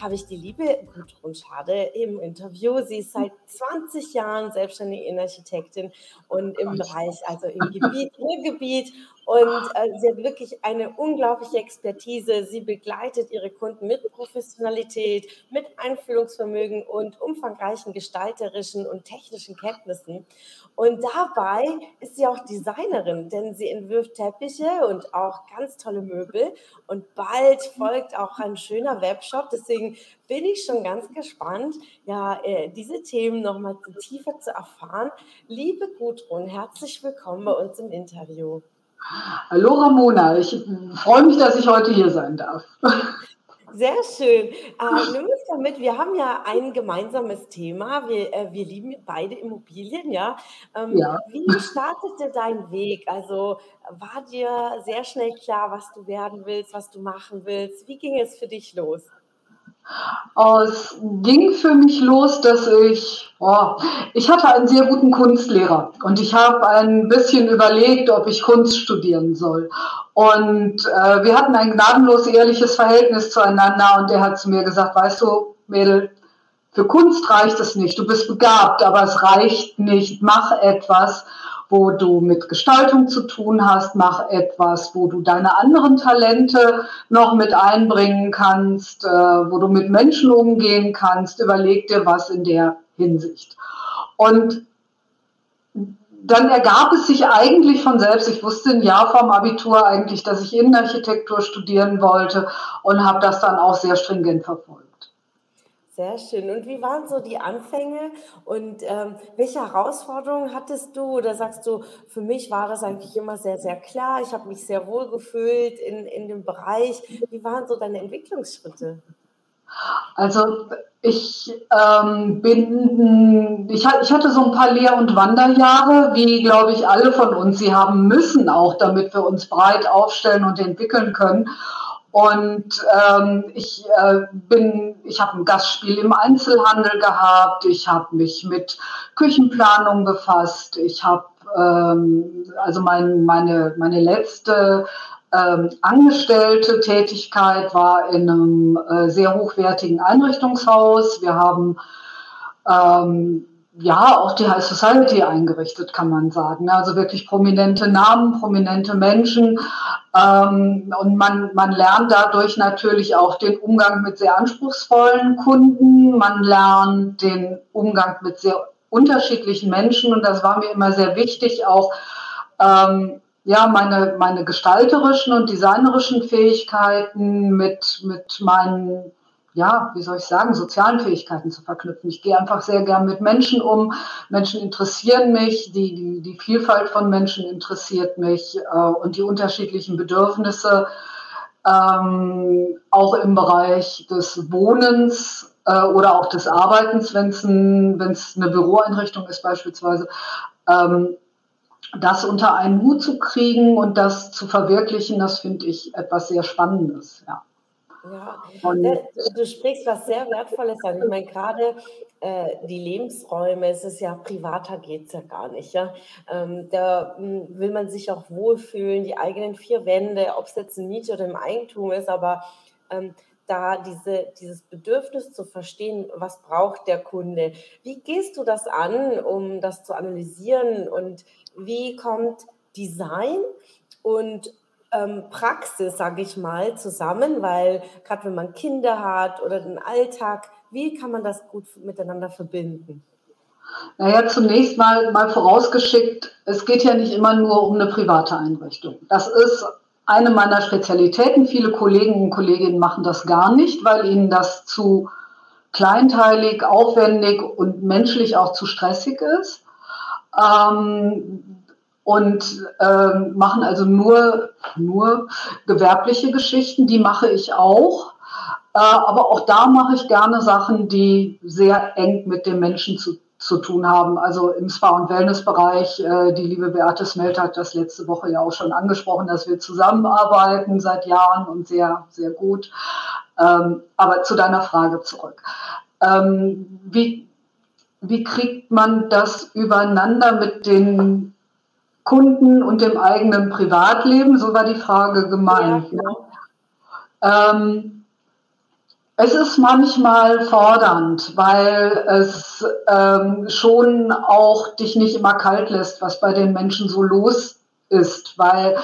habe ich die liebe Gudrun Schade im Interview. Sie ist seit 20 Jahren selbstständige Innenarchitektin und im Bereich, also im Gebiet, Ruhrgebiet. Und äh, sie hat wirklich eine unglaubliche Expertise. Sie begleitet ihre Kunden mit Professionalität, mit Einfühlungsvermögen und umfangreichen gestalterischen und technischen Kenntnissen. Und dabei ist sie auch Designerin, denn sie entwirft Teppiche und auch ganz tolle Möbel. Und bald folgt auch ein schöner Webshop. Deswegen bin ich schon ganz gespannt, ja, äh, diese Themen nochmal tiefer zu erfahren. Liebe Gudrun, herzlich willkommen bei uns im Interview. Hallo Ramona, ich freue mich, dass ich heute hier sein darf. Sehr schön. Äh, nimm uns damit, wir haben ja ein gemeinsames Thema. Wir, äh, wir lieben beide Immobilien, ja? Ähm, ja. Wie startete dein Weg? Also war dir sehr schnell klar, was du werden willst, was du machen willst? Wie ging es für dich los? Es ging für mich los, dass ich, oh, ich hatte einen sehr guten Kunstlehrer und ich habe ein bisschen überlegt, ob ich Kunst studieren soll. Und äh, wir hatten ein gnadenlos ehrliches Verhältnis zueinander und er hat zu mir gesagt, weißt du, Mädel, für Kunst reicht es nicht. Du bist begabt, aber es reicht nicht. Mach etwas, wo du mit Gestaltung zu tun hast, mach etwas, wo du deine anderen Talente noch mit einbringen kannst, äh, wo du mit Menschen umgehen kannst, überleg dir was in der Hinsicht. Und dann ergab es sich eigentlich von selbst. Ich wusste ein Jahr vorm Abitur eigentlich, dass ich Innenarchitektur studieren wollte und habe das dann auch sehr stringent verfolgt. Sehr schön. Und wie waren so die Anfänge und ähm, welche Herausforderungen hattest du? Oder sagst du, für mich war das eigentlich immer sehr, sehr klar. Ich habe mich sehr wohl gefühlt in, in dem Bereich. Wie waren so deine Entwicklungsschritte? Also ich ähm, bin, ich, ich hatte so ein paar Lehr- und Wanderjahre, wie glaube ich alle von uns. Sie haben müssen auch, damit wir uns breit aufstellen und entwickeln können. Und ähm, ich äh, bin, ich habe ein Gastspiel im Einzelhandel gehabt, ich habe mich mit Küchenplanung befasst, ich habe ähm, also mein, meine, meine letzte ähm, angestellte Tätigkeit war in einem äh, sehr hochwertigen Einrichtungshaus. Wir haben ähm, ja, auch die High Society eingerichtet, kann man sagen. Also wirklich prominente Namen, prominente Menschen. Ähm, und man, man lernt dadurch natürlich auch den Umgang mit sehr anspruchsvollen Kunden. Man lernt den Umgang mit sehr unterschiedlichen Menschen. Und das war mir immer sehr wichtig, auch ähm, ja, meine, meine gestalterischen und designerischen Fähigkeiten mit, mit meinen ja, wie soll ich sagen, sozialen Fähigkeiten zu verknüpfen. Ich gehe einfach sehr gern mit Menschen um. Menschen interessieren mich, die, die, die Vielfalt von Menschen interessiert mich äh, und die unterschiedlichen Bedürfnisse, ähm, auch im Bereich des Wohnens äh, oder auch des Arbeitens, wenn es ein, eine Büroeinrichtung ist beispielsweise. Ähm, das unter einen Hut zu kriegen und das zu verwirklichen, das finde ich etwas sehr Spannendes. Ja. Ja, du, du sprichst was sehr Wertvolles an. Ich meine, gerade äh, die Lebensräume, es ist ja privater geht es ja gar nicht. Ja? Ähm, da m, hm, will man sich auch wohlfühlen, die eigenen vier Wände, ob es jetzt ein Miete oder im Eigentum ist, aber ähm, da diese, dieses Bedürfnis zu verstehen, was braucht der Kunde. Wie gehst du das an, um das zu analysieren und wie kommt Design und ähm, Praxis, sage ich mal, zusammen, weil gerade wenn man Kinder hat oder den Alltag, wie kann man das gut miteinander verbinden? Naja, zunächst mal, mal vorausgeschickt, es geht ja nicht immer nur um eine private Einrichtung. Das ist eine meiner Spezialitäten. Viele Kollegen und Kolleginnen machen das gar nicht, weil ihnen das zu kleinteilig, aufwendig und menschlich auch zu stressig ist. Ähm, und äh, machen also nur, nur gewerbliche Geschichten, die mache ich auch. Äh, aber auch da mache ich gerne Sachen, die sehr eng mit dem Menschen zu zu tun haben. Also im Spa- und Wellnessbereich, äh, die liebe Beate Smelt hat das letzte Woche ja auch schon angesprochen, dass wir zusammenarbeiten seit Jahren und sehr, sehr gut. Ähm, aber zu deiner Frage zurück. Ähm, wie, wie kriegt man das übereinander mit den Kunden und dem eigenen Privatleben? So war die Frage gemeint. Ja, genau. ähm, es ist manchmal fordernd, weil es ähm, schon auch dich nicht immer kalt lässt, was bei den Menschen so los ist. Weil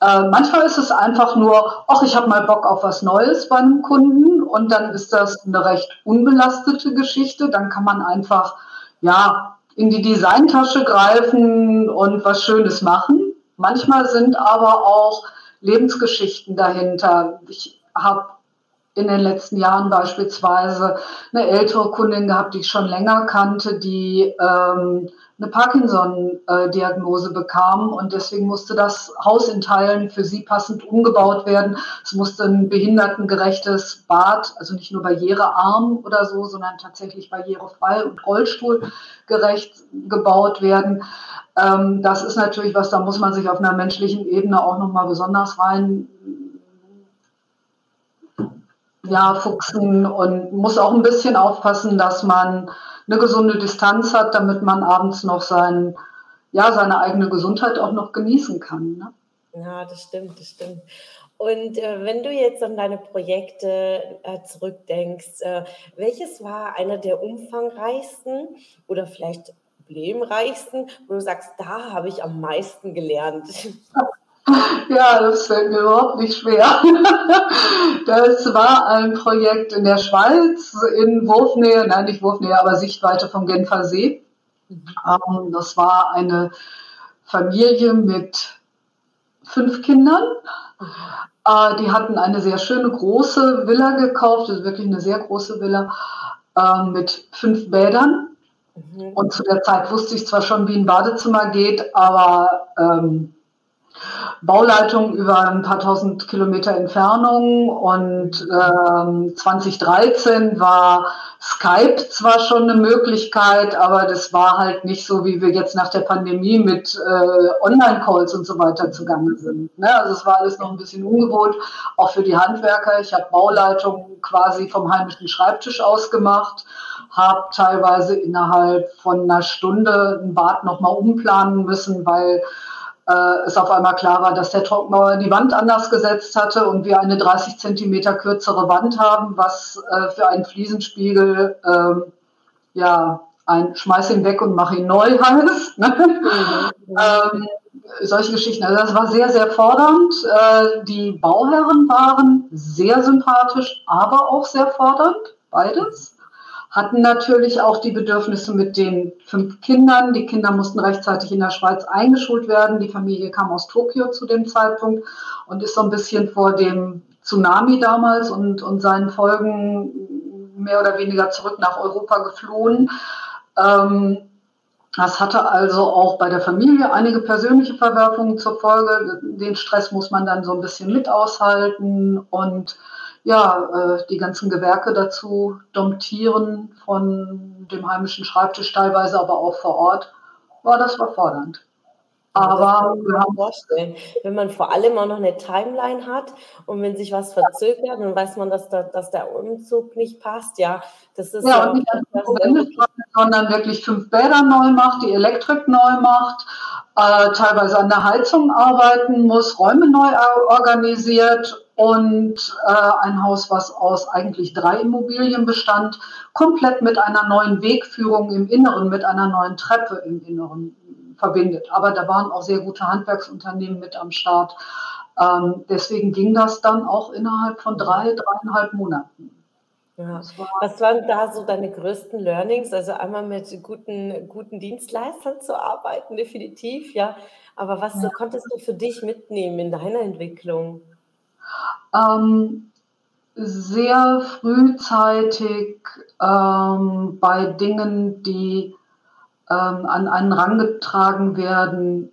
äh, manchmal ist es einfach nur, ach, ich habe mal Bock auf was Neues bei einem Kunden und dann ist das eine recht unbelastete Geschichte. Dann kann man einfach, ja, in die Designtasche greifen und was Schönes machen. Manchmal sind aber auch Lebensgeschichten dahinter. Ich habe in den letzten Jahren beispielsweise eine ältere Kundin gehabt, die ich schon länger kannte, die ähm, eine Parkinson-Diagnose bekam und deswegen musste das Haus in Teilen für sie passend umgebaut werden. Es musste ein behindertengerechtes Bad, also nicht nur barrierearm oder so, sondern tatsächlich barrierefrei und rollstuhlgerecht gebaut werden. Ähm, das ist natürlich was, da muss man sich auf einer menschlichen Ebene auch nochmal besonders rein ja, fuchsen und muss auch ein bisschen aufpassen, dass man eine gesunde Distanz hat, damit man abends noch sein, ja, seine eigene Gesundheit auch noch genießen kann. Ne? Ja, das stimmt, das stimmt. Und äh, wenn du jetzt an deine Projekte äh, zurückdenkst, äh, welches war einer der umfangreichsten oder vielleicht problemreichsten, wo du sagst, da habe ich am meisten gelernt? Ja, das fällt mir überhaupt nicht schwer. Das war ein Projekt in der Schweiz, in Wurfnähe, nein, nicht Wurfnähe, aber Sichtweite vom Genfer See. Mhm. Das war eine Familie mit fünf Kindern. Mhm. Die hatten eine sehr schöne große Villa gekauft, das ist wirklich eine sehr große Villa ähm, mit fünf Bädern. Mhm. Und zu der Zeit wusste ich zwar schon, wie ein Badezimmer geht, aber ähm, Bauleitung über ein paar tausend Kilometer Entfernung und ähm, 2013 war Skype zwar schon eine Möglichkeit, aber das war halt nicht so, wie wir jetzt nach der Pandemie mit äh, Online-Calls und so weiter zugange sind. Ne? Also es war alles noch ein bisschen ungewohnt, auch für die Handwerker. Ich habe Bauleitung quasi vom heimischen Schreibtisch aus gemacht, habe teilweise innerhalb von einer Stunde ein Bad nochmal umplanen müssen, weil äh, es auf einmal klar war, dass der Trockenbauer die Wand anders gesetzt hatte und wir eine 30 Zentimeter kürzere Wand haben, was äh, für einen Fliesenspiegel ähm, ja ein Schmeiß ihn weg und mach ihn neu heißt. Ne? Mhm. ähm, solche Geschichten. Also das war sehr, sehr fordernd. Äh, die Bauherren waren sehr sympathisch, aber auch sehr fordernd, beides hatten natürlich auch die Bedürfnisse mit den fünf Kindern. Die Kinder mussten rechtzeitig in der Schweiz eingeschult werden. Die Familie kam aus Tokio zu dem Zeitpunkt und ist so ein bisschen vor dem Tsunami damals und, und seinen Folgen mehr oder weniger zurück nach Europa geflohen. Ähm, das hatte also auch bei der Familie einige persönliche Verwerfungen zur Folge. Den Stress muss man dann so ein bisschen mit aushalten und ja, äh, die ganzen Gewerke dazu domptieren von dem heimischen Schreibtisch, teilweise aber auch vor Ort, war das verfordernd. Aber ja, vorstellen. Wenn man vor allem auch noch eine Timeline hat und wenn sich was verzögert, dann weiß man, dass, da, dass der Umzug nicht passt. Ja, das ist ja, ja und nicht sondern wirklich fünf Bäder neu macht, die Elektrik neu macht, äh, teilweise an der Heizung arbeiten muss, Räume neu organisiert und äh, ein Haus, was aus eigentlich drei Immobilien bestand, komplett mit einer neuen Wegführung im Inneren, mit einer neuen Treppe im Inneren verbindet. Aber da waren auch sehr gute Handwerksunternehmen mit am Start. Ähm, deswegen ging das dann auch innerhalb von drei, dreieinhalb Monaten. Ja. Was waren da so deine größten Learnings? Also einmal mit guten, guten Dienstleistern zu arbeiten, definitiv, ja. Aber was ja. konntest du für dich mitnehmen in deiner Entwicklung? Ähm, sehr frühzeitig ähm, bei Dingen, die ähm, an einen Rang getragen werden,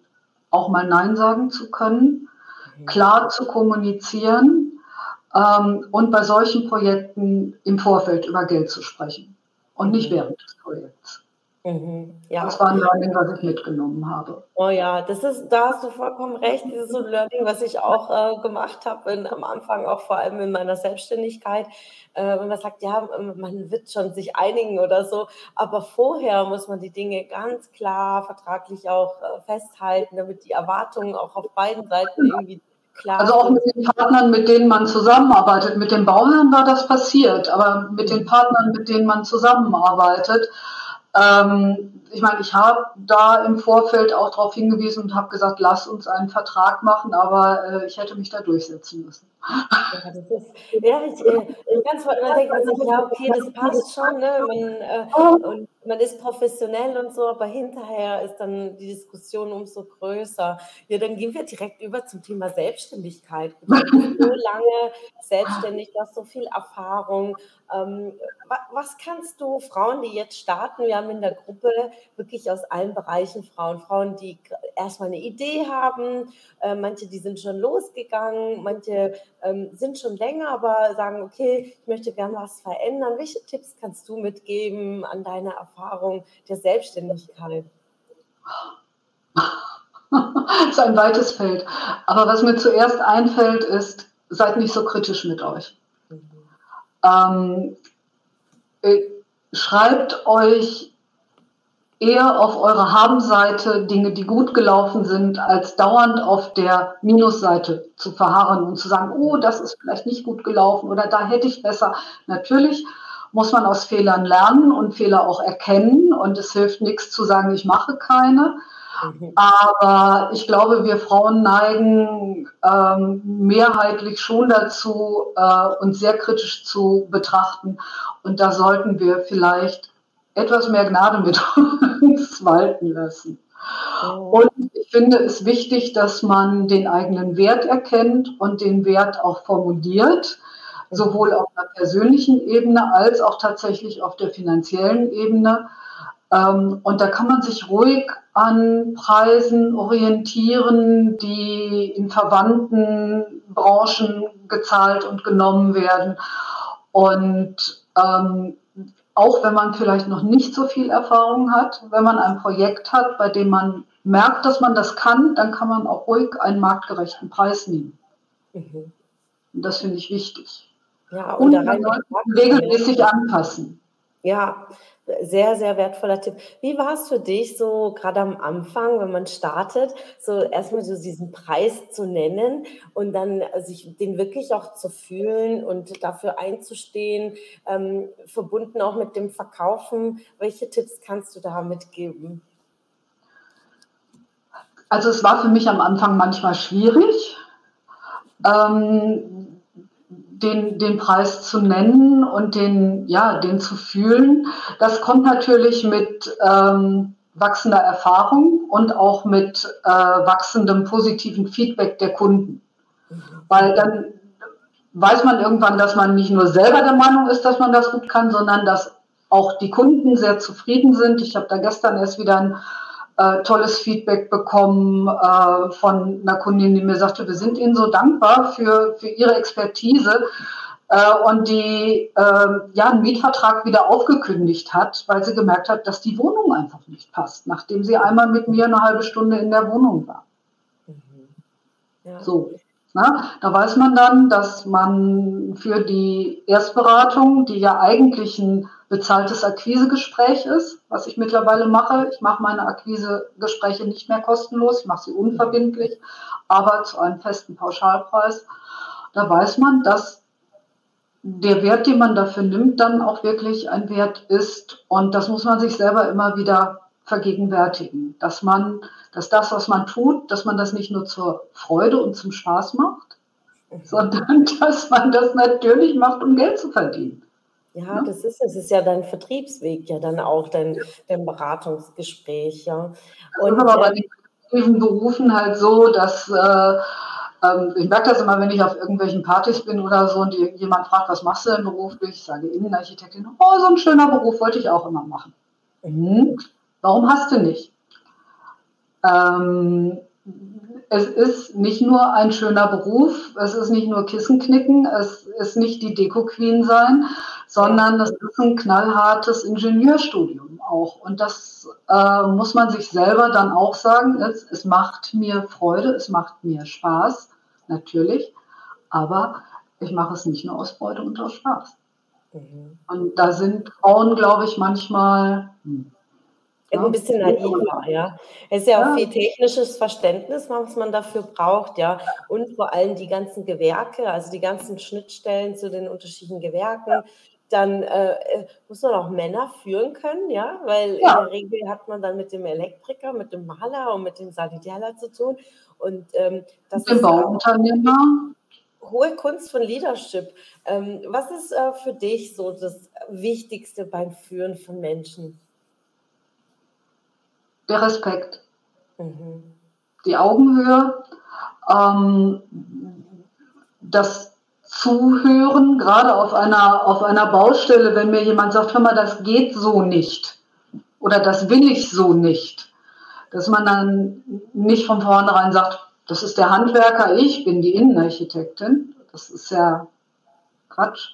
auch mal Nein sagen zu können, mhm. klar zu kommunizieren ähm, und bei solchen Projekten im Vorfeld über Geld zu sprechen und nicht mhm. während des Projekts. Mhm. Ja. Das war ein Learning, was ich mitgenommen habe. Oh ja, das ist, da hast du vollkommen recht. Dieses so Learning, was ich auch äh, gemacht habe, am Anfang auch vor allem in meiner Selbstständigkeit. Äh, wenn man sagt, ja, man wird schon sich einigen oder so, aber vorher muss man die Dinge ganz klar vertraglich auch äh, festhalten, damit die Erwartungen auch auf beiden Seiten irgendwie Klar. Also auch mit den Partnern, mit denen man zusammenarbeitet. Mit den Bauherren war das passiert, aber mit den Partnern, mit denen man zusammenarbeitet, ähm, ich meine, ich habe da im Vorfeld auch darauf hingewiesen und habe gesagt, lass uns einen Vertrag machen, aber äh, ich hätte mich da durchsetzen müssen. Ja, das ist, ja ich, äh, ganz man denkt man sich, ja, okay, das passt schon, ne? man, äh, und man ist professionell und so, aber hinterher ist dann die Diskussion umso größer. Ja, dann gehen wir direkt über zum Thema Selbstständigkeit. Du bist so lange selbstständig, du hast so viel Erfahrung. Ähm, was kannst du Frauen, die jetzt starten, wir haben in der Gruppe wirklich aus allen Bereichen Frauen, Frauen, die erstmal eine Idee haben, äh, manche, die sind schon losgegangen, manche ähm, sind schon länger, aber sagen, okay, ich möchte gerne was verändern. Welche Tipps kannst du mitgeben an deine Erfahrung der Selbstständigkeit? das ist ein weites Feld. Aber was mir zuerst einfällt, ist, seid nicht so kritisch mit euch. Mhm. Ähm, äh, schreibt euch eher auf eurer Habenseite Dinge, die gut gelaufen sind, als dauernd auf der Minusseite zu verharren und zu sagen, oh, das ist vielleicht nicht gut gelaufen oder da hätte ich besser. Natürlich muss man aus Fehlern lernen und Fehler auch erkennen und es hilft nichts zu sagen, ich mache keine. Mhm. Aber ich glaube, wir Frauen neigen ähm, mehrheitlich schon dazu, äh, uns sehr kritisch zu betrachten. Und da sollten wir vielleicht etwas mehr Gnade mit uns walten lassen. Oh. Und ich finde es wichtig, dass man den eigenen Wert erkennt und den Wert auch formuliert, sowohl auf einer persönlichen Ebene als auch tatsächlich auf der finanziellen Ebene. Ähm, und da kann man sich ruhig an Preisen orientieren, die in verwandten Branchen gezahlt und genommen werden. Und ähm, auch wenn man vielleicht noch nicht so viel Erfahrung hat, wenn man ein Projekt hat, bei dem man merkt, dass man das kann, dann kann man auch ruhig einen marktgerechten Preis nehmen. Mhm. Und das finde ich wichtig. Ja, und, und man regelmäßig anpassen. Ja, sehr, sehr wertvoller Tipp. Wie war es für dich so gerade am Anfang, wenn man startet, so erstmal so diesen Preis zu nennen und dann sich den wirklich auch zu fühlen und dafür einzustehen, ähm, verbunden auch mit dem Verkaufen? Welche Tipps kannst du da mitgeben? Also es war für mich am Anfang manchmal schwierig. Ähm, den, den Preis zu nennen und den, ja, den zu fühlen. Das kommt natürlich mit ähm, wachsender Erfahrung und auch mit äh, wachsendem positiven Feedback der Kunden. Weil dann weiß man irgendwann, dass man nicht nur selber der Meinung ist, dass man das gut kann, sondern dass auch die Kunden sehr zufrieden sind. Ich habe da gestern erst wieder ein äh, tolles Feedback bekommen äh, von einer Kundin, die mir sagte, wir sind Ihnen so dankbar für, für Ihre Expertise äh, und die äh, ja einen Mietvertrag wieder aufgekündigt hat, weil sie gemerkt hat, dass die Wohnung einfach nicht passt, nachdem sie einmal mit mir eine halbe Stunde in der Wohnung war. Mhm. Ja. So. Na, da weiß man dann, dass man für die Erstberatung, die ja eigentlich ein bezahltes Akquisegespräch ist, was ich mittlerweile mache. Ich mache meine Akquisegespräche nicht mehr kostenlos, ich mache sie unverbindlich, aber zu einem festen Pauschalpreis. Da weiß man, dass der Wert, den man dafür nimmt, dann auch wirklich ein Wert ist. Und das muss man sich selber immer wieder vergegenwärtigen, dass man, dass das, was man tut, dass man das nicht nur zur Freude und zum Spaß macht, sondern dass man das natürlich macht, um Geld zu verdienen. Ja, das ist es. ist ja dein Vertriebsweg, ja dann auch dein, dein Beratungsgespräch, ja. Und, das ist aber bei den kreativen Berufen halt so, dass äh, ähm, ich merke das immer, wenn ich auf irgendwelchen Partys bin oder so und die, jemand fragt, was machst du denn beruflich? Ich sage Innenarchitektin, oh, so ein schöner Beruf wollte ich auch immer machen. Mhm. Warum hast du nicht? Ähm, es ist nicht nur ein schöner Beruf, es ist nicht nur Kissen knicken, es ist nicht die Deko-Queen sein, sondern das ist ein knallhartes Ingenieurstudium auch. Und das äh, muss man sich selber dann auch sagen, es, es macht mir Freude, es macht mir Spaß, natürlich, aber ich mache es nicht nur aus Freude und aus Spaß. Mhm. Und da sind Frauen, glaube ich, manchmal hm, ja, ein bisschen naiver, ja. Es ist ja auch viel technisches Verständnis, was man dafür braucht, ja. Und vor allem die ganzen Gewerke, also die ganzen Schnittstellen zu den unterschiedlichen Gewerken. Dann äh, äh, muss man auch Männer führen können, ja, weil ja. in der Regel hat man dann mit dem Elektriker, mit dem Maler und mit dem Sanitärler zu tun. Und ähm, das ist Bauunternehmer. Hohe Kunst von Leadership. Ähm, was ist äh, für dich so das Wichtigste beim Führen von Menschen? der Respekt, mhm. die Augenhöhe, ähm, das Zuhören, gerade auf einer, auf einer Baustelle, wenn mir jemand sagt, hör mal, das geht so nicht oder das will ich so nicht, dass man dann nicht von vornherein sagt, das ist der Handwerker, ich bin die Innenarchitektin, das ist ja Quatsch,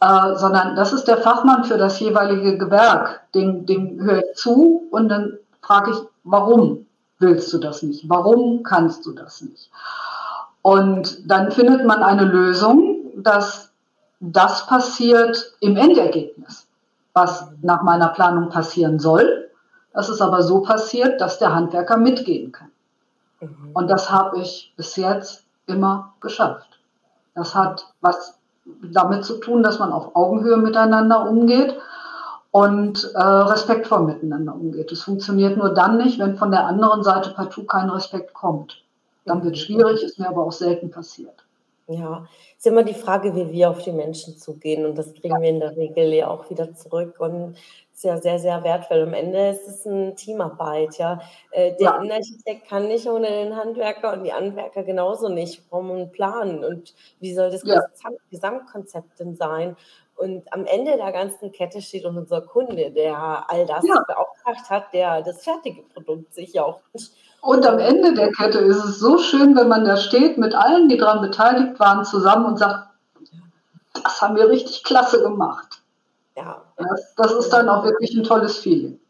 äh, sondern das ist der Fachmann für das jeweilige Gewerk, dem, dem höre ich zu und dann frage ich, warum willst du das nicht? Warum kannst du das nicht? Und dann findet man eine Lösung, dass das passiert im Endergebnis, was nach meiner Planung passieren soll. Das ist aber so passiert, dass der Handwerker mitgehen kann. Mhm. Und das habe ich bis jetzt immer geschafft. Das hat was damit zu tun, dass man auf Augenhöhe miteinander umgeht und äh, respektvoll miteinander umgeht. Es funktioniert nur dann nicht, wenn von der anderen Seite partout kein Respekt kommt. Dann wird es schwierig, ist mir aber auch selten passiert. Ja, ist immer die Frage, wie wir auf die Menschen zugehen und das kriegen wir in der Regel ja auch wieder zurück und ist ja sehr, sehr wertvoll. Am Ende ist es eine Teamarbeit, ja. Äh, der ja. Innenarchitekt kann nicht ohne den Handwerker und die Handwerker genauso nicht. vom einen Plan und wie soll das ja. Gesamtkonzept denn sein? Und am Ende der ganzen Kette steht unser Kunde, der all das ja. beauftragt hat, der das fertige Produkt sich ja auch wünscht. Und am Ende der Kette ist es so schön, wenn man da steht mit allen, die daran beteiligt waren, zusammen und sagt, das haben wir richtig klasse gemacht. Ja. Das, das ist dann auch wirklich ein tolles Feeling.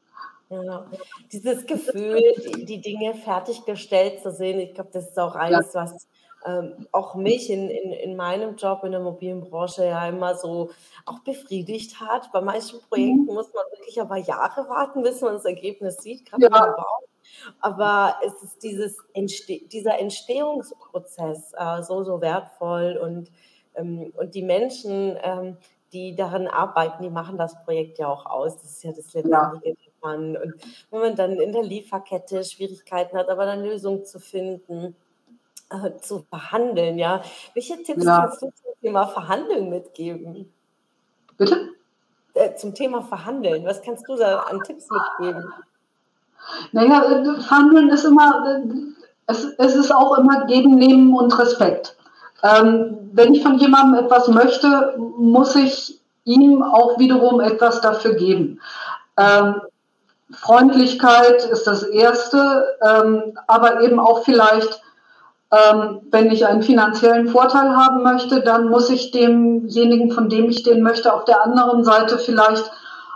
Ja. Dieses Gefühl, die, die Dinge fertiggestellt zu sehen, ich glaube, das ist auch eines, ja. was ähm, auch mich in, in, in meinem Job in der mobilen Branche ja immer so auch befriedigt hat. Bei manchen Projekten mhm. muss man wirklich aber Jahre warten, bis man das Ergebnis sieht, gerade ja. Aber es ist dieses Entste dieser Entstehungsprozess äh, so, so wertvoll und, ähm, und die Menschen, ähm, die daran arbeiten, die machen das Projekt ja auch aus. Das ist ja das Lebendige ja. Und wenn man dann in der Lieferkette Schwierigkeiten hat, aber eine Lösung zu finden, äh, zu verhandeln, ja. Welche Tipps ja. kannst du zum Thema Verhandeln mitgeben? Bitte? Äh, zum Thema Verhandeln, was kannst du da an Tipps mitgeben? Naja, äh, Verhandeln ist immer, äh, es, es ist auch immer geben, nehmen und Respekt. Ähm, wenn ich von jemandem etwas möchte, muss ich ihm auch wiederum etwas dafür geben. Ähm, Freundlichkeit ist das Erste, ähm, aber eben auch vielleicht ähm, wenn ich einen finanziellen Vorteil haben möchte, dann muss ich demjenigen, von dem ich den möchte, auf der anderen Seite vielleicht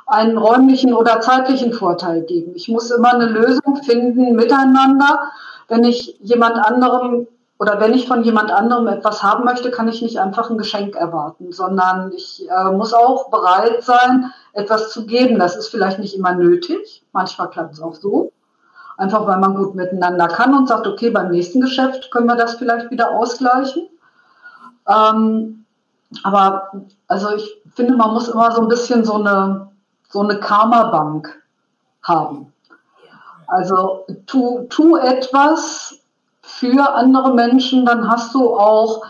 einen räumlichen oder zeitlichen Vorteil geben. Ich muss immer eine Lösung finden miteinander. Wenn ich jemand anderem oder wenn ich von jemand anderem etwas haben möchte, kann ich nicht einfach ein Geschenk erwarten, sondern ich äh, muss auch bereit sein, etwas zu geben. Das ist vielleicht nicht immer nötig. Manchmal klappt es auch so. Einfach weil man gut miteinander kann und sagt, okay, beim nächsten Geschäft können wir das vielleicht wieder ausgleichen. Ähm, aber also ich finde, man muss immer so ein bisschen so eine, so eine Karma-Bank haben. Also tu, tu etwas für andere Menschen, dann hast du auch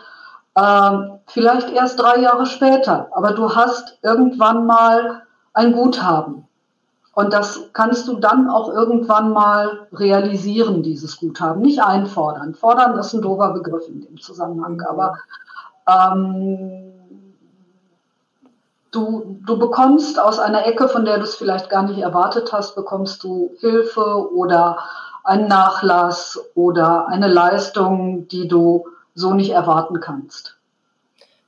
äh, vielleicht erst drei Jahre später, aber du hast irgendwann mal ein Guthaben. Und das kannst du dann auch irgendwann mal realisieren, dieses Guthaben. Nicht einfordern. Fordern ist ein doofer Begriff in dem Zusammenhang, mhm. aber ähm, du, du bekommst aus einer Ecke, von der du es vielleicht gar nicht erwartet hast, bekommst du Hilfe oder einen Nachlass oder eine Leistung, die du so nicht erwarten kannst.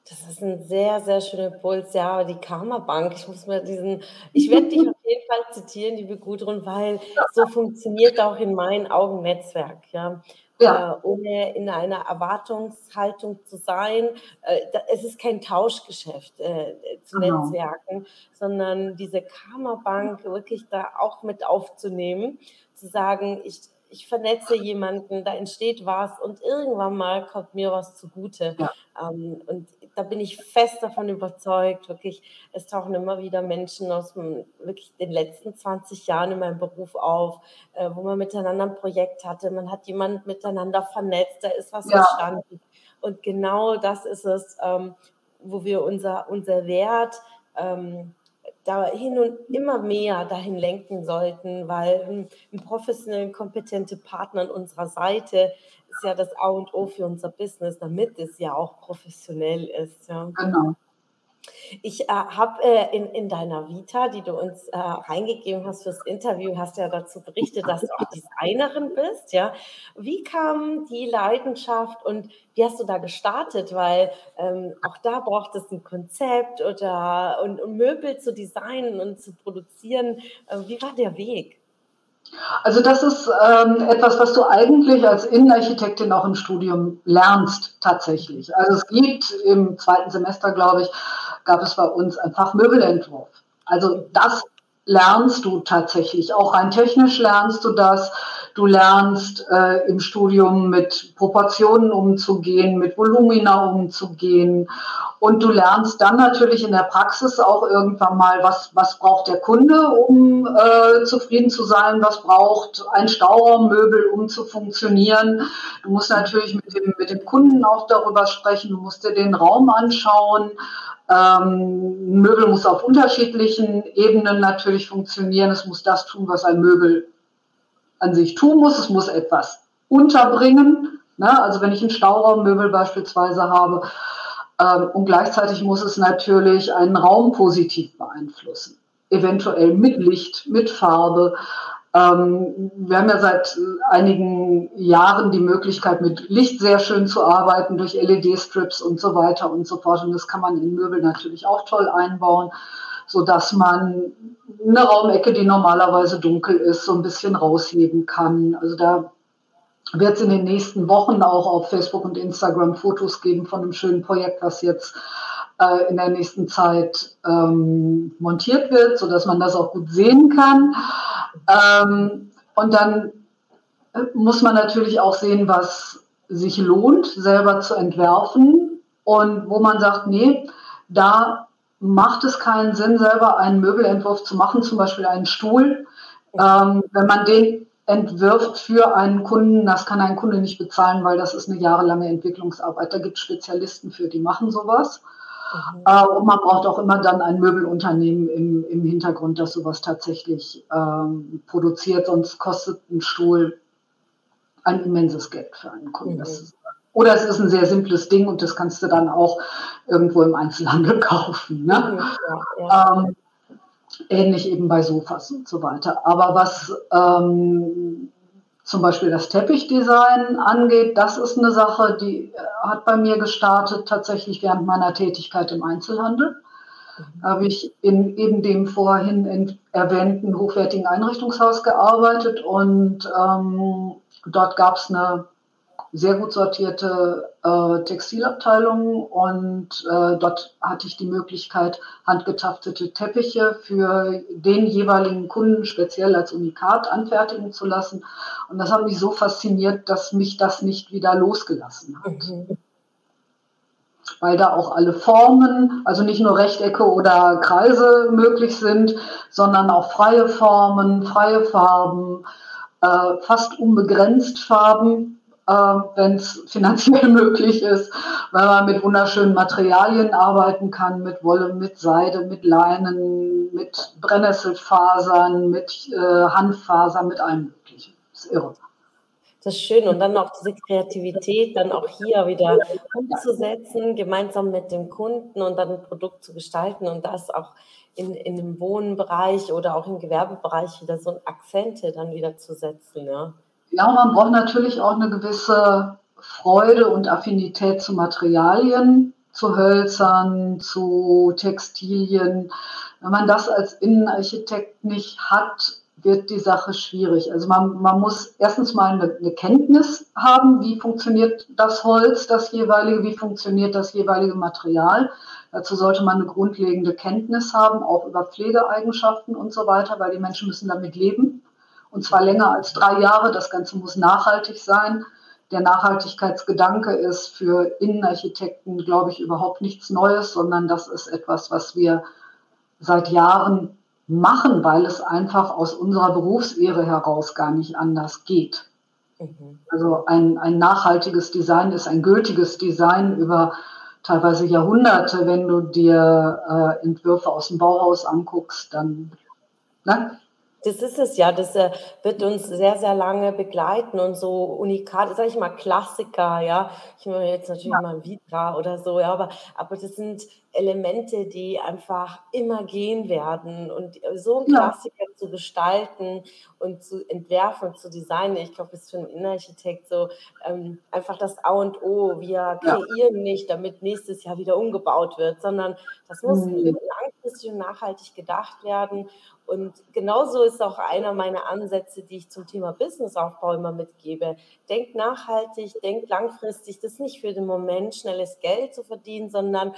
Das ist ein sehr, sehr schöner Impuls. Ja, die Karma-Bank. Ich muss mir diesen, ich werde dich auf jeden Fall zitieren, liebe Gudrun, weil so funktioniert auch in meinen Augen Netzwerk. Ja. Ja. Äh, ohne in einer Erwartungshaltung zu sein. Äh, es ist kein Tauschgeschäft äh, zu genau. Netzwerken, sondern diese Karma-Bank wirklich da auch mit aufzunehmen, zu sagen, ich, ich vernetze jemanden, da entsteht was und irgendwann mal kommt mir was zugute. Ja. Ähm, und da bin ich fest davon überzeugt, wirklich, es tauchen immer wieder Menschen aus dem, wirklich den letzten 20 Jahren in meinem Beruf auf, äh, wo man miteinander ein Projekt hatte, man hat jemanden miteinander vernetzt, da ist was ja. entstanden. Und genau das ist es, ähm, wo wir unser, unser Wert ähm, dahin und immer mehr dahin lenken sollten, weil ein, ein professionell kompetente Partner an unserer Seite ist ja das A und O für unser Business, damit es ja auch professionell ist. Ja. Genau. Ich äh, habe äh, in, in deiner Vita, die du uns äh, reingegeben hast fürs Interview, hast ja dazu berichtet, dass du auch Designerin bist. Ja, wie kam die Leidenschaft und wie hast du da gestartet? Weil ähm, auch da braucht es ein Konzept oder und, und Möbel zu designen und zu produzieren. Äh, wie war der Weg? Also das ist ähm, etwas, was du eigentlich als Innenarchitektin auch im Studium lernst tatsächlich. Also es gibt im zweiten Semester, glaube ich, gab es bei uns ein Fach Möbelentwurf. Also das lernst du tatsächlich. Auch rein technisch lernst du das. Du lernst äh, im Studium mit Proportionen umzugehen, mit Volumina umzugehen. Und du lernst dann natürlich in der Praxis auch irgendwann mal, was, was braucht der Kunde, um äh, zufrieden zu sein, was braucht ein Stauraummöbel, um zu funktionieren. Du musst natürlich mit dem, mit dem Kunden auch darüber sprechen, du musst dir den Raum anschauen. Ähm, Möbel muss auf unterschiedlichen Ebenen natürlich funktionieren. Es muss das tun, was ein Möbel an sich tun muss. Es muss etwas unterbringen. Ne? Also wenn ich ein Stauraummöbel beispielsweise habe, ähm, und gleichzeitig muss es natürlich einen Raum positiv beeinflussen. Eventuell mit Licht, mit Farbe. Ähm, wir haben ja seit einigen Jahren die Möglichkeit, mit Licht sehr schön zu arbeiten, durch LED-Strips und so weiter und so fort. Und das kann man in Möbel natürlich auch toll einbauen, sodass man eine Raumecke, die normalerweise dunkel ist, so ein bisschen rausheben kann. Also da wird es in den nächsten Wochen auch auf Facebook und Instagram Fotos geben von einem schönen Projekt, was jetzt äh, in der nächsten Zeit ähm, montiert wird, sodass man das auch gut sehen kann. Ähm, und dann äh, muss man natürlich auch sehen, was sich lohnt, selber zu entwerfen und wo man sagt, nee, da macht es keinen Sinn, selber einen Möbelentwurf zu machen, zum Beispiel einen Stuhl. Ähm, wenn man den entwirft für einen Kunden, das kann ein Kunde nicht bezahlen, weil das ist eine jahrelange Entwicklungsarbeit. Da gibt es Spezialisten für, die machen sowas. Mhm. Äh, und man braucht auch immer dann ein Möbelunternehmen im, im Hintergrund, das sowas tatsächlich ähm, produziert, sonst kostet ein Stuhl ein immenses Geld für einen Kunden. Mhm. Ist, oder es ist ein sehr simples Ding und das kannst du dann auch irgendwo im Einzelhandel kaufen. Ne? Mhm, ja, ja. Ähm, ähnlich eben bei Sofas und so weiter. Aber was ähm, zum Beispiel das Teppichdesign angeht, das ist eine Sache, die äh, hat bei mir gestartet tatsächlich während meiner Tätigkeit im Einzelhandel. Da habe ich in eben dem vorhin erwähnten hochwertigen Einrichtungshaus gearbeitet und ähm, dort gab es eine sehr gut sortierte äh, Textilabteilung und äh, dort hatte ich die Möglichkeit, handgetaftete Teppiche für den jeweiligen Kunden speziell als Unikat anfertigen zu lassen. Und das hat mich so fasziniert, dass mich das nicht wieder losgelassen hat. Mhm. Weil da auch alle Formen, also nicht nur Rechtecke oder Kreise möglich sind, sondern auch freie Formen, freie Farben, äh, fast unbegrenzt Farben äh, wenn es finanziell möglich ist, weil man mit wunderschönen Materialien arbeiten kann, mit Wolle, mit Seide, mit Leinen, mit Brennnesselfasern, mit äh, Handfasern, mit allem Möglichen. Das ist irre. Das ist schön. Und dann auch diese Kreativität dann auch hier wieder umzusetzen, gemeinsam mit dem Kunden und dann ein Produkt zu gestalten und das auch in, in dem Wohnbereich oder auch im Gewerbebereich wieder so Akzente dann wieder zu setzen. Ja. Ja, man braucht natürlich auch eine gewisse Freude und Affinität zu Materialien, zu Hölzern, zu Textilien. Wenn man das als Innenarchitekt nicht hat, wird die Sache schwierig. Also man, man muss erstens mal eine, eine, Kenntnis haben, wie funktioniert das Holz, das jeweilige, wie funktioniert das jeweilige Material. Dazu sollte man eine grundlegende Kenntnis haben, auch über Pflegeeigenschaften und so weiter, weil die Menschen müssen damit leben. Und zwar länger als drei Jahre. Das Ganze muss nachhaltig sein. Der Nachhaltigkeitsgedanke ist für Innenarchitekten, glaube ich, überhaupt nichts Neues, sondern das ist etwas, was wir seit Jahren machen, weil es einfach aus unserer Berufsehre heraus gar nicht anders geht. Mhm. Also ein, ein nachhaltiges Design ist ein gültiges Design über teilweise Jahrhunderte. Wenn du dir äh, Entwürfe aus dem Bauhaus anguckst, dann ne, das ist es ja, das äh, wird uns sehr, sehr lange begleiten und so unikat, sag ich mal, Klassiker, ja. Ich meine jetzt natürlich ja. mal Vitra oder so, ja, aber, aber das sind Elemente, die einfach immer gehen werden und so ein Klassiker ja. zu gestalten und zu entwerfen und zu designen, ich glaube, ist für einen Innenarchitekt so ähm, einfach das A und O. Wir kreieren ja. nicht, damit nächstes Jahr wieder umgebaut wird, sondern das muss mhm. Langfristig und nachhaltig gedacht werden und genauso ist auch einer meiner Ansätze, die ich zum Thema Businessaufbau immer mitgebe. Denk nachhaltig, denk langfristig. Das ist nicht für den Moment schnelles Geld zu verdienen, sondern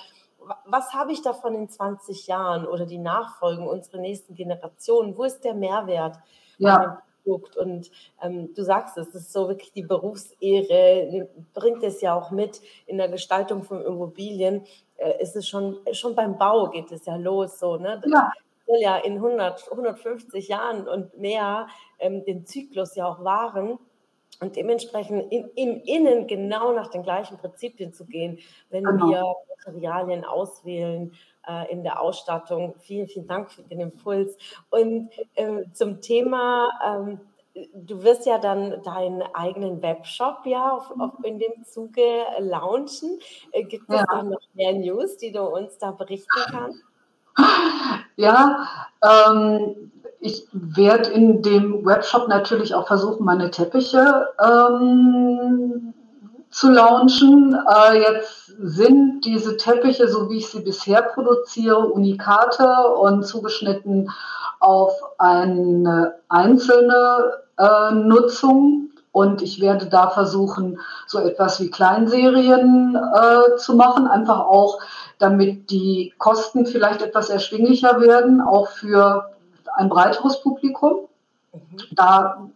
was habe ich davon in 20 Jahren oder die Nachfolgen, unsere nächsten Generationen? Wo ist der Mehrwert? Ja. Und ähm, du sagst es, das ist so wirklich die Berufsehre, bringt es ja auch mit in der Gestaltung von Immobilien. Äh, ist es schon, schon beim Bau geht es ja los, so, ne? Ja soll ja in 100, 150 Jahren und mehr ähm, den Zyklus ja auch wahren und dementsprechend in, im Innen genau nach den gleichen Prinzipien zu gehen, wenn genau. wir Materialien auswählen äh, in der Ausstattung. Vielen, vielen Dank für den Impuls. Und äh, zum Thema, ähm, du wirst ja dann deinen eigenen Webshop ja auf, auf in dem Zuge launchen. Äh, gibt es ja. da noch mehr News, die du uns da berichten kannst? Ja, ähm, ich werde in dem Webshop natürlich auch versuchen, meine Teppiche ähm, zu launchen. Äh, jetzt sind diese Teppiche, so wie ich sie bisher produziere, Unikate und zugeschnitten auf eine einzelne äh, Nutzung. Und ich werde da versuchen, so etwas wie Kleinserien äh, zu machen, einfach auch damit die Kosten vielleicht etwas erschwinglicher werden, auch für ein breiteres Publikum. Mhm. Da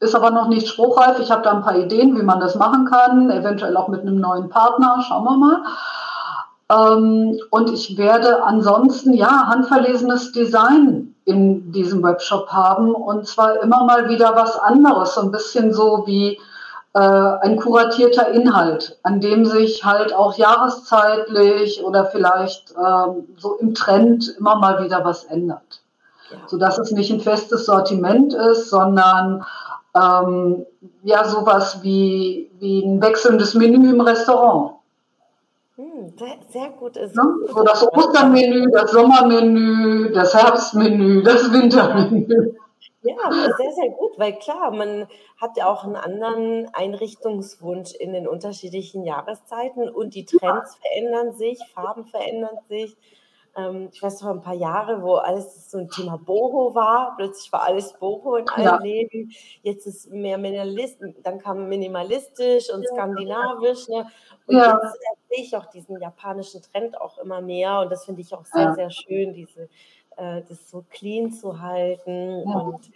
ist aber noch nicht spruchreif. Ich habe da ein paar Ideen, wie man das machen kann, eventuell auch mit einem neuen Partner. Schauen wir mal. Ähm, und ich werde ansonsten ja handverlesenes Design in diesem Webshop haben und zwar immer mal wieder was anderes, so ein bisschen so wie äh, ein kuratierter Inhalt, an dem sich halt auch jahreszeitlich oder vielleicht ähm, so im Trend immer mal wieder was ändert. Ja. Sodass es nicht ein festes Sortiment ist, sondern ähm, ja sowas wie, wie ein wechselndes Menü im Restaurant. Sehr, sehr gut. Ist ne? So das Ostermenü, das Sommermenü, das Herbstmenü, das Wintermenü. Ja, sehr, sehr gut, weil klar, man hat ja auch einen anderen Einrichtungswunsch in den unterschiedlichen Jahreszeiten und die Trends verändern sich, Farben verändern sich. Ähm, ich weiß noch ein paar Jahre, wo alles so ein Thema Boho war. Plötzlich war alles Boho in allen ja. Leben. Jetzt ist mehr Minimalist, dann kam minimalistisch und skandinavisch. Ne? Und ja. jetzt sehe ich auch diesen japanischen Trend auch immer mehr und das finde ich auch sehr, ja. sehr schön, diese äh, das so clean zu halten. Ja. Und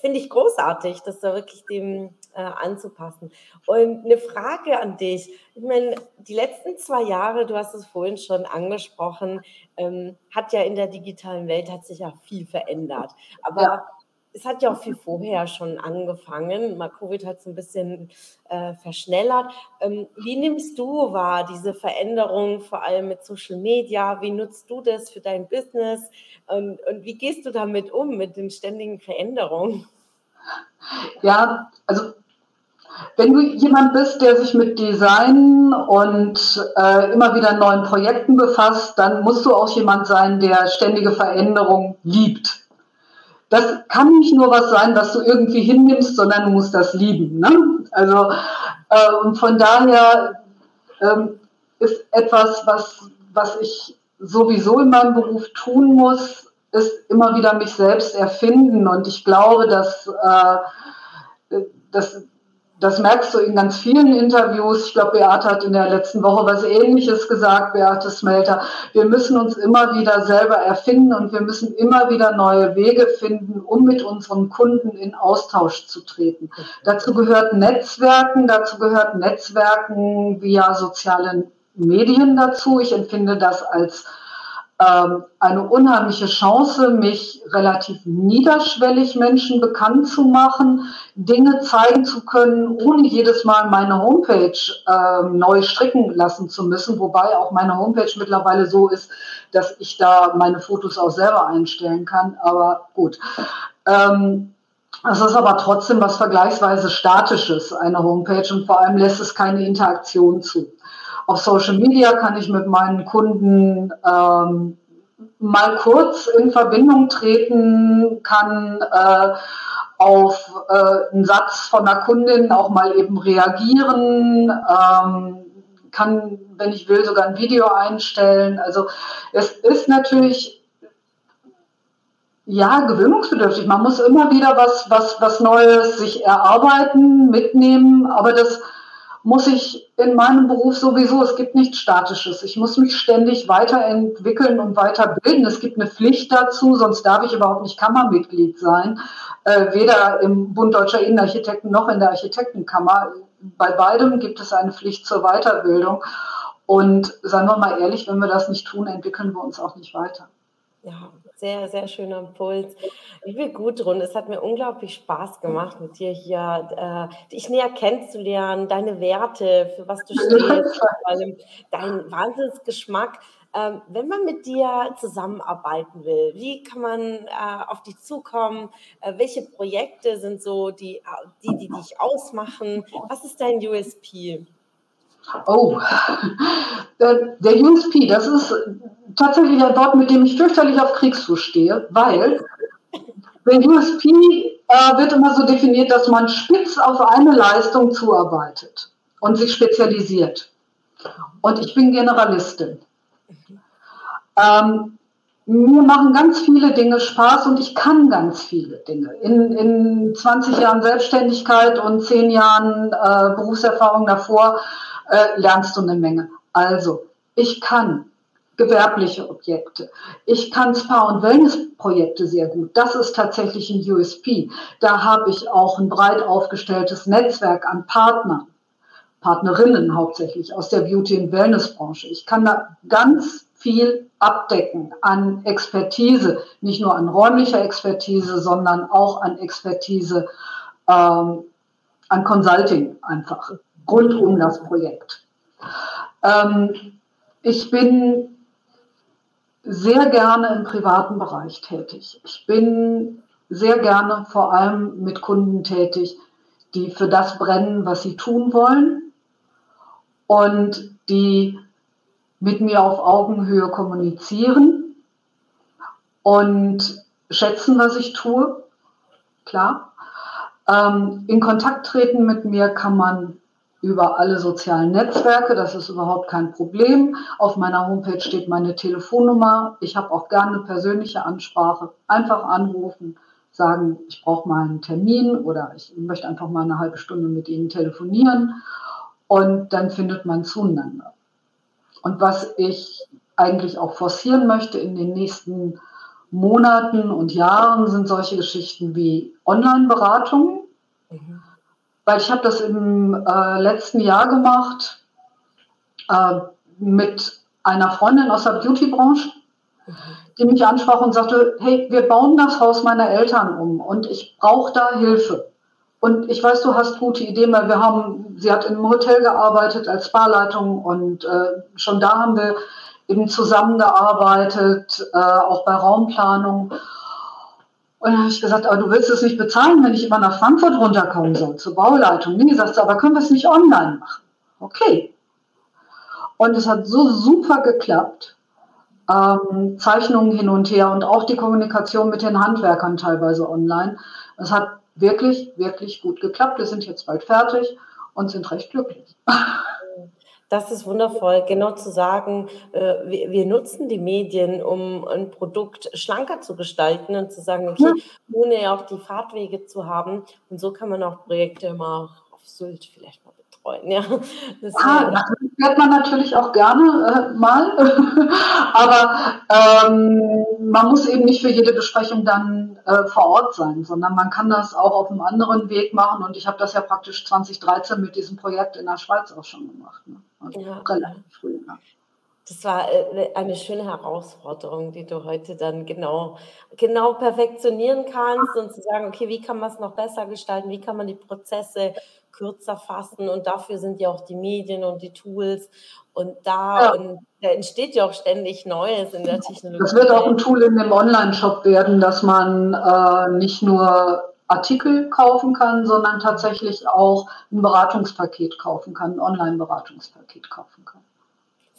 finde ich großartig, das da wirklich dem äh, anzupassen. Und eine Frage an dich. Ich meine, die letzten zwei Jahre, du hast es vorhin schon angesprochen, ähm, hat ja in der digitalen Welt hat sich ja viel verändert. Aber ja es hat ja auch viel vorher schon angefangen. Mal Covid hat es ein bisschen äh, verschnellert. Ähm, wie nimmst du wahr diese Veränderung, vor allem mit Social Media? Wie nutzt du das für dein Business? Und, und wie gehst du damit um, mit den ständigen Veränderungen? Ja, also wenn du jemand bist, der sich mit Design und äh, immer wieder neuen Projekten befasst, dann musst du auch jemand sein, der ständige Veränderung liebt das kann nicht nur was sein, was du irgendwie hinnimmst, sondern du musst das lieben. Ne? Also äh, von daher ähm, ist etwas, was, was ich sowieso in meinem Beruf tun muss, ist immer wieder mich selbst erfinden. Und ich glaube, dass, äh, dass das merkst du in ganz vielen Interviews. Ich glaube, Beate hat in der letzten Woche was Ähnliches gesagt, Beate Smelter. Wir müssen uns immer wieder selber erfinden und wir müssen immer wieder neue Wege finden, um mit unseren Kunden in Austausch zu treten. Dazu gehört Netzwerken, dazu gehört Netzwerken via sozialen Medien dazu. Ich empfinde das als eine unheimliche Chance, mich relativ niederschwellig Menschen bekannt zu machen, Dinge zeigen zu können, ohne jedes Mal meine Homepage äh, neu stricken lassen zu müssen, wobei auch meine Homepage mittlerweile so ist, dass ich da meine Fotos auch selber einstellen kann. Aber gut. Ähm, es ist aber trotzdem was vergleichsweise Statisches, eine Homepage, und vor allem lässt es keine Interaktion zu. Auf Social Media kann ich mit meinen Kunden ähm, mal kurz in Verbindung treten, kann äh, auf äh, einen Satz von einer Kundin auch mal eben reagieren, ähm, kann, wenn ich will, sogar ein Video einstellen. Also es ist natürlich ja gewöhnungsbedürftig. Man muss immer wieder was, was, was Neues sich erarbeiten, mitnehmen, aber das muss ich in meinem Beruf sowieso, es gibt nichts Statisches. Ich muss mich ständig weiterentwickeln und weiterbilden. Es gibt eine Pflicht dazu, sonst darf ich überhaupt nicht Kammermitglied sein. Äh, weder im Bund Deutscher Innenarchitekten noch in der Architektenkammer. Bei beidem gibt es eine Pflicht zur Weiterbildung. Und seien wir mal ehrlich, wenn wir das nicht tun, entwickeln wir uns auch nicht weiter. Ja, sehr, sehr schöner Impuls. Liebe Gudrun, es hat mir unglaublich Spaß gemacht, mit dir hier äh, dich näher kennenzulernen, deine Werte, für was du stehst, vor allem dein Wahnsinnsgeschmack. Ähm, wenn man mit dir zusammenarbeiten will, wie kann man äh, auf dich zukommen? Äh, welche Projekte sind so die, die, die dich ausmachen? Was ist dein USP? Oh, der, der USP, das ist tatsächlich ein Wort, mit dem ich fürchterlich auf Kriegsfuß stehe, weil der USP äh, wird immer so definiert, dass man spitz auf eine Leistung zuarbeitet und sich spezialisiert. Und ich bin Generalistin. Ähm, mir machen ganz viele Dinge Spaß und ich kann ganz viele Dinge. In, in 20 Jahren Selbstständigkeit und 10 Jahren äh, Berufserfahrung davor äh, lernst du eine Menge. Also, ich kann gewerbliche Objekte. Ich kann Spa- und Wellnessprojekte sehr gut. Das ist tatsächlich ein USP. Da habe ich auch ein breit aufgestelltes Netzwerk an Partnern, Partnerinnen hauptsächlich aus der Beauty- und Wellnessbranche. Ich kann da ganz viel abdecken an Expertise, nicht nur an räumlicher Expertise, sondern auch an Expertise, ähm, an Consulting einfach rund um das Projekt. Ähm, ich bin sehr gerne im privaten Bereich tätig. Ich bin sehr gerne vor allem mit Kunden tätig, die für das brennen, was sie tun wollen und die mit mir auf Augenhöhe kommunizieren und schätzen, was ich tue. Klar. Ähm, in Kontakt treten mit mir kann man über alle sozialen Netzwerke. Das ist überhaupt kein Problem. Auf meiner Homepage steht meine Telefonnummer. Ich habe auch gerne eine persönliche Ansprache. Einfach anrufen, sagen, ich brauche mal einen Termin oder ich möchte einfach mal eine halbe Stunde mit Ihnen telefonieren. Und dann findet man zueinander. Und was ich eigentlich auch forcieren möchte in den nächsten Monaten und Jahren sind solche Geschichten wie Online-Beratungen. Mhm weil ich habe das im äh, letzten Jahr gemacht äh, mit einer Freundin aus der Beauty-Branche, die mich ansprach und sagte, hey, wir bauen das Haus meiner Eltern um und ich brauche da Hilfe. Und ich weiß, du hast gute Ideen, weil wir haben, sie hat in einem Hotel gearbeitet als Barleitung und äh, schon da haben wir eben zusammengearbeitet, äh, auch bei Raumplanung. Und dann habe ich gesagt, aber du willst es nicht bezahlen, wenn ich immer nach Frankfurt runterkommen soll, zur Bauleitung. Nee, sagt sie, aber können wir es nicht online machen? Okay. Und es hat so super geklappt. Ähm, Zeichnungen hin und her und auch die Kommunikation mit den Handwerkern teilweise online. Es hat wirklich, wirklich gut geklappt. Wir sind jetzt bald fertig und sind recht glücklich. Das ist wundervoll, genau zu sagen, äh, wir, nutzen die Medien, um ein Produkt schlanker zu gestalten und zu sagen, okay, ohne auch die Fahrtwege zu haben. Und so kann man auch Projekte immer auf Sylt vielleicht mal betreuen. Ja, das ah, hört man natürlich auch gerne äh, mal, aber ähm, man muss eben nicht für jede Besprechung dann äh, vor Ort sein, sondern man kann das auch auf einem anderen Weg machen. Und ich habe das ja praktisch 2013 mit diesem Projekt in der Schweiz auch schon gemacht. Ne? Also ja. relativ früh. Ja. Das war äh, eine schöne Herausforderung, die du heute dann genau, genau perfektionieren kannst und zu sagen, okay, wie kann man es noch besser gestalten, wie kann man die Prozesse kürzer fassen und dafür sind ja auch die Medien und die Tools und da, ja. und da entsteht ja auch ständig Neues in der Technologie. Das wird auch ein Tool in dem Online-Shop werden, dass man äh, nicht nur Artikel kaufen kann, sondern tatsächlich auch ein Beratungspaket kaufen kann, ein Online-Beratungspaket kaufen kann.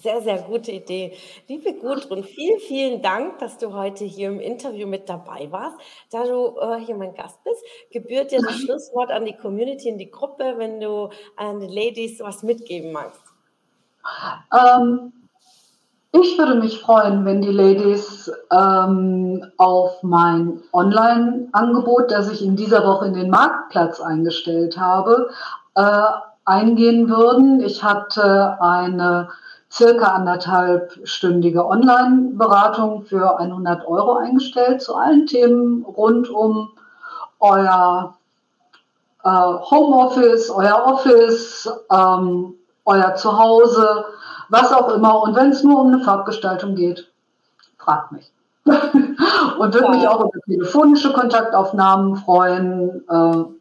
Sehr, sehr gute Idee. Liebe Gudrun, vielen, vielen Dank, dass du heute hier im Interview mit dabei warst. Da du äh, hier mein Gast bist, gebührt dir das Schlusswort an die Community, in die Gruppe, wenn du an die Ladies was mitgeben magst. Ähm, ich würde mich freuen, wenn die Ladies ähm, auf mein Online-Angebot, das ich in dieser Woche in den Marktplatz eingestellt habe, äh, eingehen würden. Ich hatte eine circa anderthalbstündige Online-Beratung für 100 Euro eingestellt zu allen Themen rund um euer äh, Homeoffice, euer Office, ähm, euer Zuhause, was auch immer. Und wenn es nur um eine Farbgestaltung geht, fragt mich. und würde mich auch über telefonische Kontaktaufnahmen freuen. Äh,